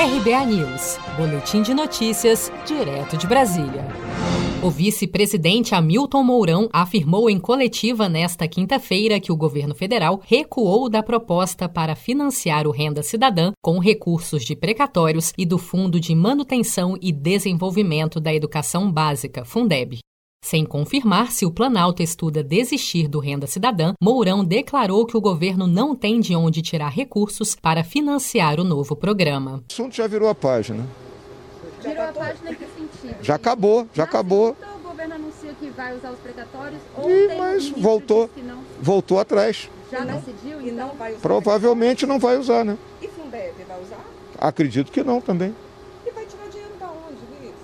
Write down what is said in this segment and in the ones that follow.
RBA News, Boletim de Notícias, direto de Brasília. O vice-presidente Hamilton Mourão afirmou em coletiva nesta quinta-feira que o governo federal recuou da proposta para financiar o Renda Cidadã com recursos de precatórios e do Fundo de Manutenção e Desenvolvimento da Educação Básica, Fundeb. Sem confirmar se o Planalto estuda desistir do Renda Cidadã, Mourão declarou que o governo não tem de onde tirar recursos para financiar o novo programa. O assunto já virou a página. Virou a página em que sentido? Já acabou, já acabou. Então o governo anuncia que vai usar os precatórios Ih, mas voltou, voltou atrás. Já decidiu e não vai usar? Provavelmente não vai usar, né? E Fundeb vai usar? Acredito que não também. E vai tirar dinheiro da onde, Luiz?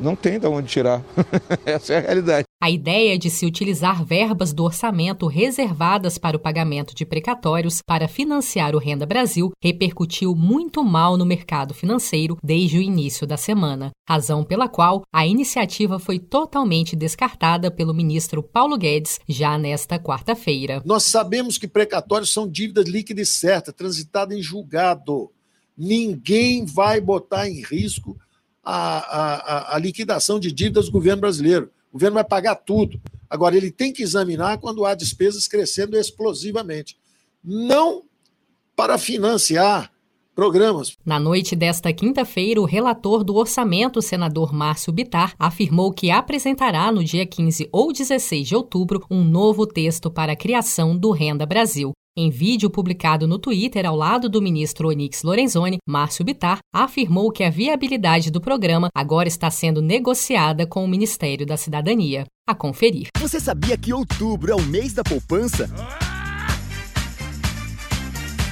Não tem de onde tirar. Essa é a realidade. A ideia de se utilizar verbas do orçamento reservadas para o pagamento de precatórios para financiar o Renda Brasil repercutiu muito mal no mercado financeiro desde o início da semana, razão pela qual a iniciativa foi totalmente descartada pelo ministro Paulo Guedes já nesta quarta-feira. Nós sabemos que precatórios são dívidas líquidas certas, transitadas em julgado. Ninguém vai botar em risco a, a, a, liquidação de dívidas do governo brasileiro. O governo vai pagar tudo. Agora, ele tem que examinar quando há despesas crescendo explosivamente. Não para financiar programas. Na noite desta quinta-feira, o relator do orçamento, senador Márcio Bitar, afirmou que apresentará no dia 15 ou 16 de outubro um novo texto para a criação do Renda Brasil. Em vídeo publicado no Twitter ao lado do ministro Onix Lorenzoni, Márcio Bitar afirmou que a viabilidade do programa agora está sendo negociada com o Ministério da Cidadania. A conferir. Você sabia que outubro é o mês da poupança?